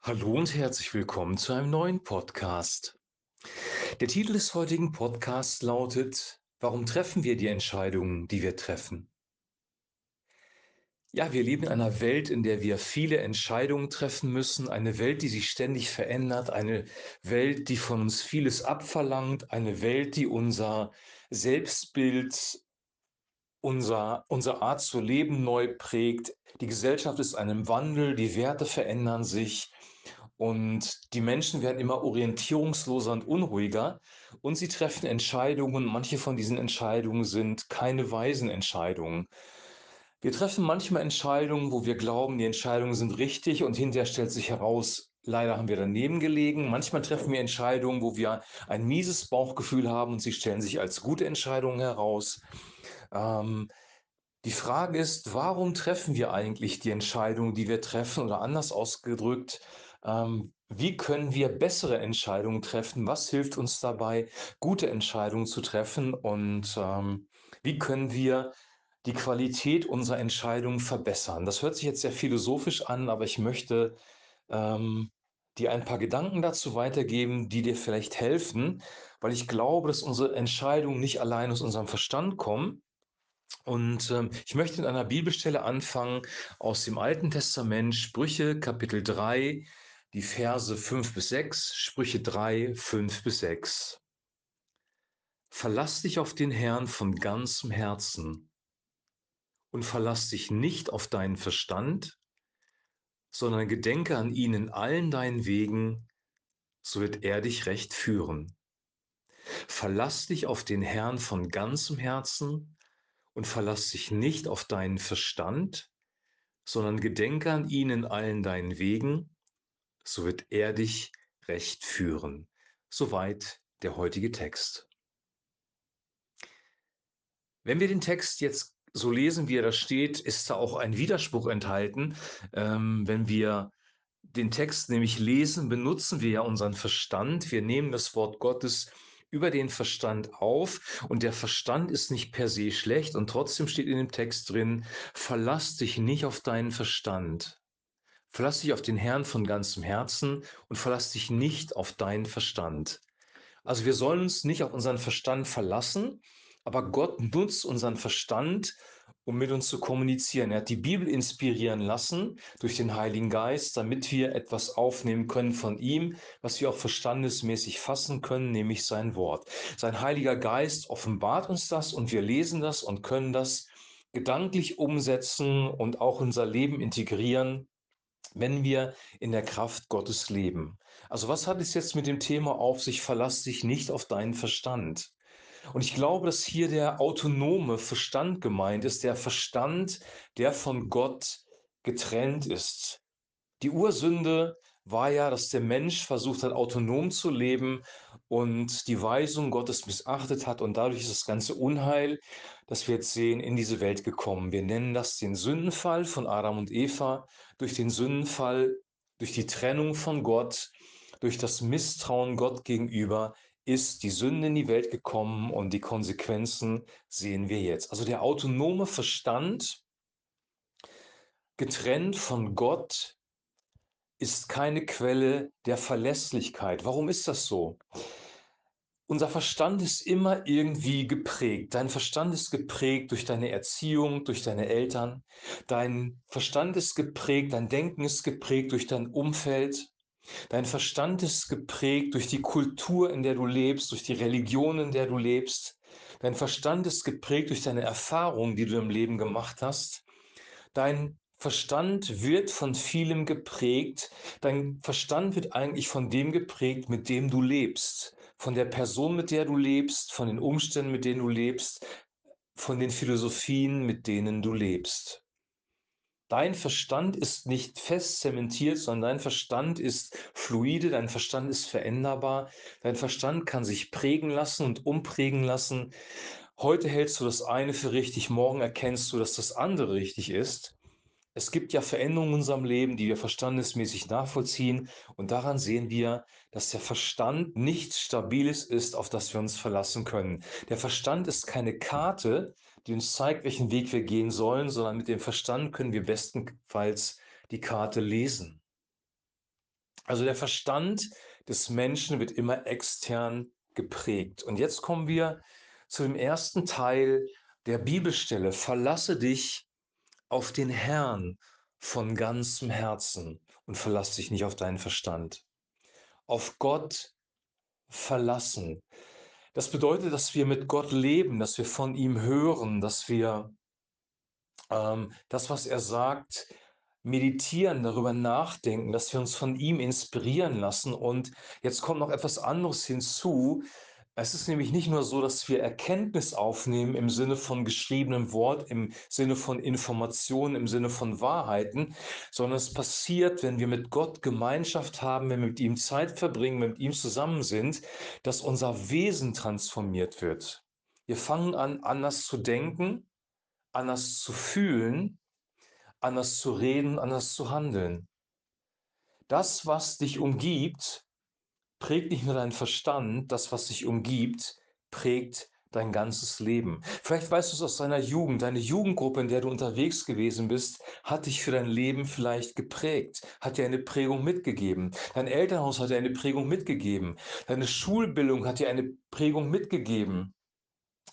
Hallo und herzlich willkommen zu einem neuen Podcast. Der Titel des heutigen Podcasts lautet: Warum treffen wir die Entscheidungen, die wir treffen? Ja, wir leben in einer Welt, in der wir viele Entscheidungen treffen müssen, eine Welt, die sich ständig verändert, eine Welt, die von uns vieles abverlangt, eine Welt, die unser Selbstbild, unser unsere Art zu leben neu prägt. Die Gesellschaft ist einem Wandel, die Werte verändern sich und die Menschen werden immer orientierungsloser und unruhiger und sie treffen Entscheidungen. Manche von diesen Entscheidungen sind keine weisen Entscheidungen. Wir treffen manchmal Entscheidungen, wo wir glauben, die Entscheidungen sind richtig und hinterher stellt sich heraus, leider haben wir daneben gelegen. Manchmal treffen wir Entscheidungen, wo wir ein mieses Bauchgefühl haben und sie stellen sich als gute Entscheidungen heraus. Ähm, die Frage ist, warum treffen wir eigentlich die Entscheidungen, die wir treffen? Oder anders ausgedrückt, ähm, wie können wir bessere Entscheidungen treffen? Was hilft uns dabei, gute Entscheidungen zu treffen? Und ähm, wie können wir die Qualität unserer Entscheidungen verbessern? Das hört sich jetzt sehr philosophisch an, aber ich möchte ähm, dir ein paar Gedanken dazu weitergeben, die dir vielleicht helfen, weil ich glaube, dass unsere Entscheidungen nicht allein aus unserem Verstand kommen, und, ähm, ich möchte mit einer Bibelstelle anfangen aus dem Alten Testament, Sprüche Kapitel 3, die Verse 5 bis 6, Sprüche 3, 5 bis 6. Verlass dich auf den Herrn von ganzem Herzen und verlass dich nicht auf deinen Verstand, sondern gedenke an ihn in allen deinen Wegen, so wird er dich recht führen. Verlass dich auf den Herrn von ganzem Herzen und verlass dich nicht auf deinen Verstand, sondern gedenke an ihn in allen deinen Wegen, so wird er dich recht führen. Soweit der heutige Text. Wenn wir den Text jetzt so lesen, wie er da steht, ist da auch ein Widerspruch enthalten. Ähm, wenn wir den Text nämlich lesen, benutzen wir ja unseren Verstand. Wir nehmen das Wort Gottes über den Verstand auf und der Verstand ist nicht per se schlecht und trotzdem steht in dem Text drin, verlass dich nicht auf deinen Verstand. Verlass dich auf den Herrn von ganzem Herzen und verlass dich nicht auf deinen Verstand. Also wir sollen uns nicht auf unseren Verstand verlassen, aber Gott nutzt unseren Verstand, um mit uns zu kommunizieren. Er hat die Bibel inspirieren lassen durch den Heiligen Geist, damit wir etwas aufnehmen können von ihm, was wir auch verstandesmäßig fassen können, nämlich sein Wort. Sein Heiliger Geist offenbart uns das und wir lesen das und können das gedanklich umsetzen und auch unser Leben integrieren, wenn wir in der Kraft Gottes leben. Also was hat es jetzt mit dem Thema auf sich? Verlass dich nicht auf deinen Verstand. Und ich glaube, dass hier der autonome Verstand gemeint ist, der Verstand, der von Gott getrennt ist. Die Ursünde war ja, dass der Mensch versucht hat, autonom zu leben und die Weisung Gottes missachtet hat und dadurch ist das ganze Unheil, das wir jetzt sehen, in diese Welt gekommen. Wir nennen das den Sündenfall von Adam und Eva. Durch den Sündenfall, durch die Trennung von Gott, durch das Misstrauen Gott gegenüber ist die Sünde in die Welt gekommen und die Konsequenzen sehen wir jetzt. Also der autonome Verstand, getrennt von Gott, ist keine Quelle der Verlässlichkeit. Warum ist das so? Unser Verstand ist immer irgendwie geprägt. Dein Verstand ist geprägt durch deine Erziehung, durch deine Eltern. Dein Verstand ist geprägt, dein Denken ist geprägt durch dein Umfeld. Dein Verstand ist geprägt durch die Kultur, in der du lebst, durch die Religion, in der du lebst. Dein Verstand ist geprägt durch deine Erfahrungen, die du im Leben gemacht hast. Dein Verstand wird von vielem geprägt. Dein Verstand wird eigentlich von dem geprägt, mit dem du lebst. Von der Person, mit der du lebst, von den Umständen, mit denen du lebst, von den Philosophien, mit denen du lebst. Dein Verstand ist nicht fest zementiert, sondern dein Verstand ist fluide, dein Verstand ist veränderbar, dein Verstand kann sich prägen lassen und umprägen lassen. Heute hältst du das eine für richtig, morgen erkennst du, dass das andere richtig ist. Es gibt ja Veränderungen in unserem Leben, die wir verstandesmäßig nachvollziehen und daran sehen wir, dass der Verstand nichts Stabiles ist, auf das wir uns verlassen können. Der Verstand ist keine Karte, die uns zeigt, welchen Weg wir gehen sollen, sondern mit dem Verstand können wir bestenfalls die Karte lesen. Also der Verstand des Menschen wird immer extern geprägt. Und jetzt kommen wir zu dem ersten Teil der Bibelstelle. Verlasse dich auf den Herrn von ganzem Herzen und verlass dich nicht auf deinen Verstand. Auf Gott verlassen. Das bedeutet, dass wir mit Gott leben, dass wir von ihm hören, dass wir ähm, das, was er sagt, meditieren, darüber nachdenken, dass wir uns von ihm inspirieren lassen. Und jetzt kommt noch etwas anderes hinzu. Es ist nämlich nicht nur so, dass wir Erkenntnis aufnehmen im Sinne von geschriebenem Wort, im Sinne von Informationen, im Sinne von Wahrheiten, sondern es passiert, wenn wir mit Gott Gemeinschaft haben, wenn wir mit ihm Zeit verbringen, mit ihm zusammen sind, dass unser Wesen transformiert wird. Wir fangen an, anders zu denken, anders zu fühlen, anders zu reden, anders zu handeln. Das, was dich umgibt, prägt nicht nur deinen Verstand, das, was dich umgibt, prägt dein ganzes Leben. Vielleicht weißt du es aus deiner Jugend, deine Jugendgruppe, in der du unterwegs gewesen bist, hat dich für dein Leben vielleicht geprägt, hat dir eine Prägung mitgegeben. Dein Elternhaus hat dir eine Prägung mitgegeben. Deine Schulbildung hat dir eine Prägung mitgegeben.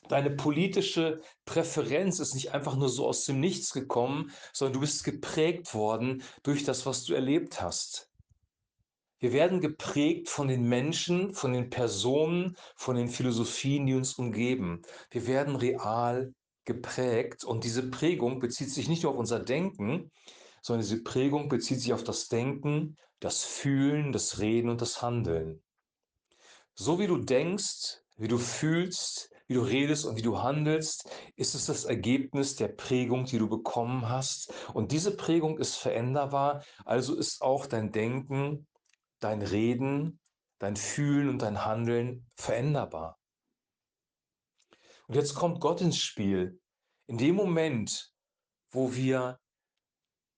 Deine politische Präferenz ist nicht einfach nur so aus dem Nichts gekommen, sondern du bist geprägt worden durch das, was du erlebt hast. Wir werden geprägt von den Menschen, von den Personen, von den Philosophien, die uns umgeben. Wir werden real geprägt und diese Prägung bezieht sich nicht nur auf unser Denken, sondern diese Prägung bezieht sich auf das Denken, das Fühlen, das Reden und das Handeln. So wie du denkst, wie du fühlst, wie du redest und wie du handelst, ist es das Ergebnis der Prägung, die du bekommen hast. Und diese Prägung ist veränderbar, also ist auch dein Denken, dein Reden, dein Fühlen und dein Handeln veränderbar. Und jetzt kommt Gott ins Spiel. In dem Moment, wo wir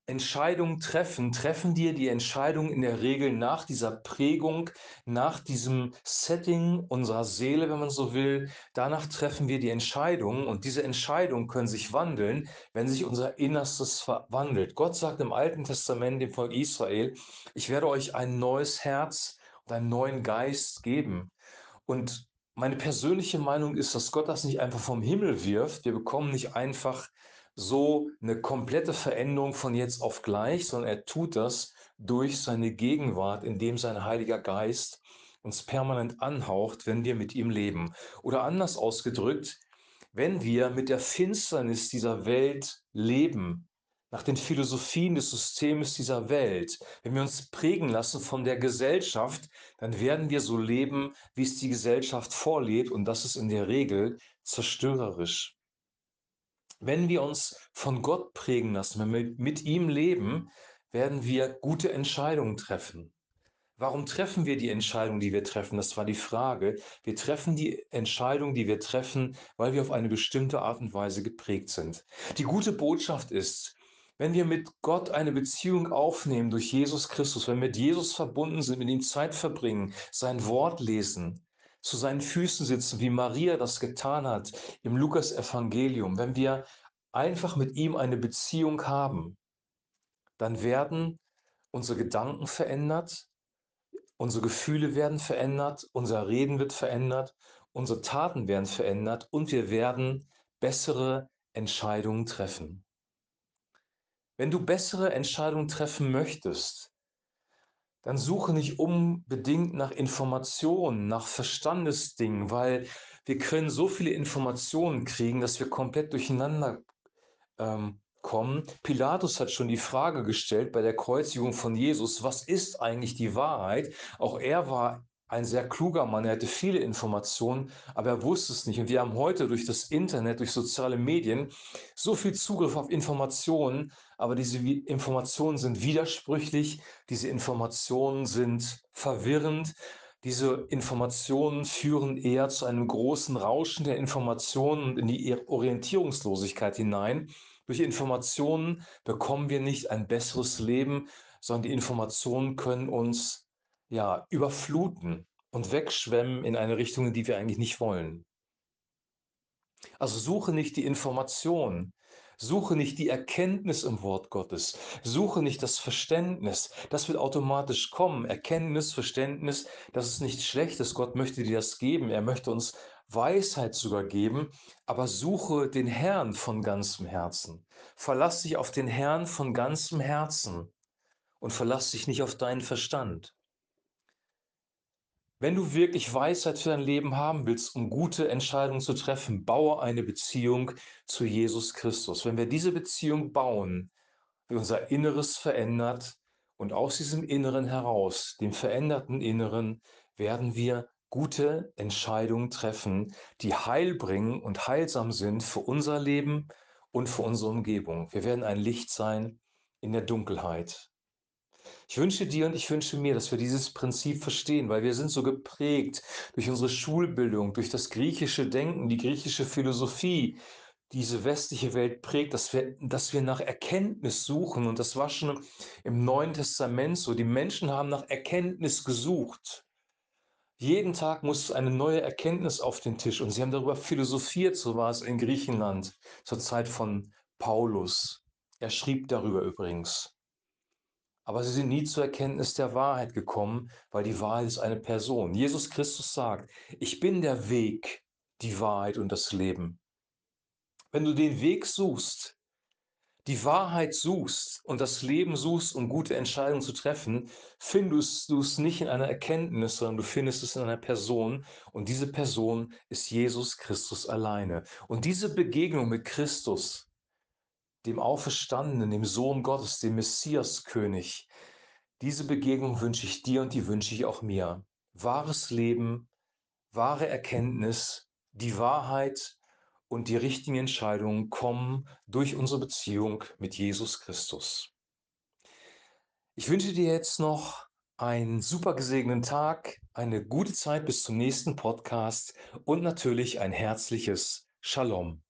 Entscheidungen treffen, treffen dir die Entscheidung in der Regel nach dieser Prägung, nach diesem Setting unserer Seele, wenn man so will. Danach treffen wir die Entscheidungen und diese Entscheidungen können sich wandeln, wenn sich unser Innerstes verwandelt. Gott sagt im Alten Testament dem Volk Israel, ich werde euch ein neues Herz und einen neuen Geist geben. Und meine persönliche Meinung ist, dass Gott das nicht einfach vom Himmel wirft. Wir bekommen nicht einfach so eine komplette Veränderung von jetzt auf gleich, sondern er tut das durch seine Gegenwart, indem sein Heiliger Geist uns permanent anhaucht, wenn wir mit ihm leben. Oder anders ausgedrückt, wenn wir mit der Finsternis dieser Welt leben, nach den Philosophien des Systems dieser Welt, wenn wir uns prägen lassen von der Gesellschaft, dann werden wir so leben, wie es die Gesellschaft vorlebt und das ist in der Regel zerstörerisch. Wenn wir uns von Gott prägen lassen, wenn wir mit ihm leben, werden wir gute Entscheidungen treffen. Warum treffen wir die Entscheidung, die wir treffen? Das war die Frage. Wir treffen die Entscheidung, die wir treffen, weil wir auf eine bestimmte Art und Weise geprägt sind. Die gute Botschaft ist, wenn wir mit Gott eine Beziehung aufnehmen durch Jesus Christus, wenn wir mit Jesus verbunden sind, mit ihm Zeit verbringen, sein Wort lesen, zu seinen Füßen sitzen, wie Maria das getan hat im Lukas-Evangelium, wenn wir einfach mit ihm eine Beziehung haben, dann werden unsere Gedanken verändert, unsere Gefühle werden verändert, unser Reden wird verändert, unsere Taten werden verändert und wir werden bessere Entscheidungen treffen. Wenn du bessere Entscheidungen treffen möchtest, dann suche nicht unbedingt nach Informationen, nach Verstandesdingen, weil wir können so viele Informationen kriegen, dass wir komplett durcheinander ähm, kommen. Pilatus hat schon die Frage gestellt bei der Kreuzigung von Jesus, was ist eigentlich die Wahrheit? Auch er war ein sehr kluger Mann, er hatte viele Informationen, aber er wusste es nicht. Und wir haben heute durch das Internet, durch soziale Medien so viel Zugriff auf Informationen, aber diese Informationen sind widersprüchlich, diese Informationen sind verwirrend, diese Informationen führen eher zu einem großen Rauschen der Informationen und in die Orientierungslosigkeit hinein. Durch Informationen bekommen wir nicht ein besseres Leben, sondern die Informationen können uns ja, überfluten und wegschwemmen in eine Richtung, in die wir eigentlich nicht wollen. Also suche nicht die Information, Suche nicht die Erkenntnis im Wort Gottes. Suche nicht das Verständnis. Das wird automatisch kommen. Erkenntnis, Verständnis, das ist nichts Schlechtes. Gott möchte dir das geben. Er möchte uns Weisheit sogar geben. Aber suche den Herrn von ganzem Herzen. Verlass dich auf den Herrn von ganzem Herzen und verlass dich nicht auf deinen Verstand. Wenn du wirklich Weisheit für dein Leben haben willst, um gute Entscheidungen zu treffen, baue eine Beziehung zu Jesus Christus. Wenn wir diese Beziehung bauen, wird unser Inneres verändert und aus diesem Inneren heraus, dem veränderten Inneren, werden wir gute Entscheidungen treffen, die Heil bringen und heilsam sind für unser Leben und für unsere Umgebung. Wir werden ein Licht sein in der Dunkelheit. Ich wünsche dir und ich wünsche mir, dass wir dieses Prinzip verstehen, weil wir sind so geprägt durch unsere Schulbildung, durch das griechische Denken, die griechische Philosophie, diese westliche Welt prägt, dass wir, dass wir nach Erkenntnis suchen. Und das war schon im Neuen Testament so. Die Menschen haben nach Erkenntnis gesucht. Jeden Tag muss eine neue Erkenntnis auf den Tisch. Und sie haben darüber philosophiert, so war es in Griechenland zur Zeit von Paulus. Er schrieb darüber übrigens. Aber sie sind nie zur Erkenntnis der Wahrheit gekommen, weil die Wahrheit ist eine Person. Jesus Christus sagt, ich bin der Weg, die Wahrheit und das Leben. Wenn du den Weg suchst, die Wahrheit suchst und das Leben suchst, um gute Entscheidungen zu treffen, findest du es nicht in einer Erkenntnis, sondern du findest es in einer Person. Und diese Person ist Jesus Christus alleine. Und diese Begegnung mit Christus, dem Auferstandenen, dem Sohn Gottes, dem Messiaskönig. Diese Begegnung wünsche ich dir und die wünsche ich auch mir. Wahres Leben, wahre Erkenntnis, die Wahrheit und die richtigen Entscheidungen kommen durch unsere Beziehung mit Jesus Christus. Ich wünsche dir jetzt noch einen super gesegneten Tag, eine gute Zeit bis zum nächsten Podcast und natürlich ein herzliches Shalom.